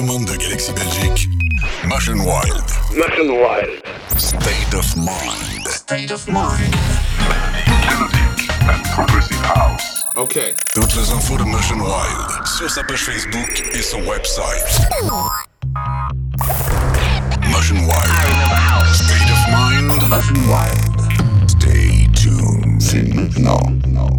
développement de Galaxy Belgique, Motion Wild. Motion Wild. State of Mind. State of Mind. Mélodique and Progressive House. OK. Toutes les infos de Motion Wild sur sa page Facebook et son website. Motion Wild. State of Mind. Motion Wild. Stay tuned. C'est maintenant.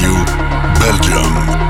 Radio Belgium.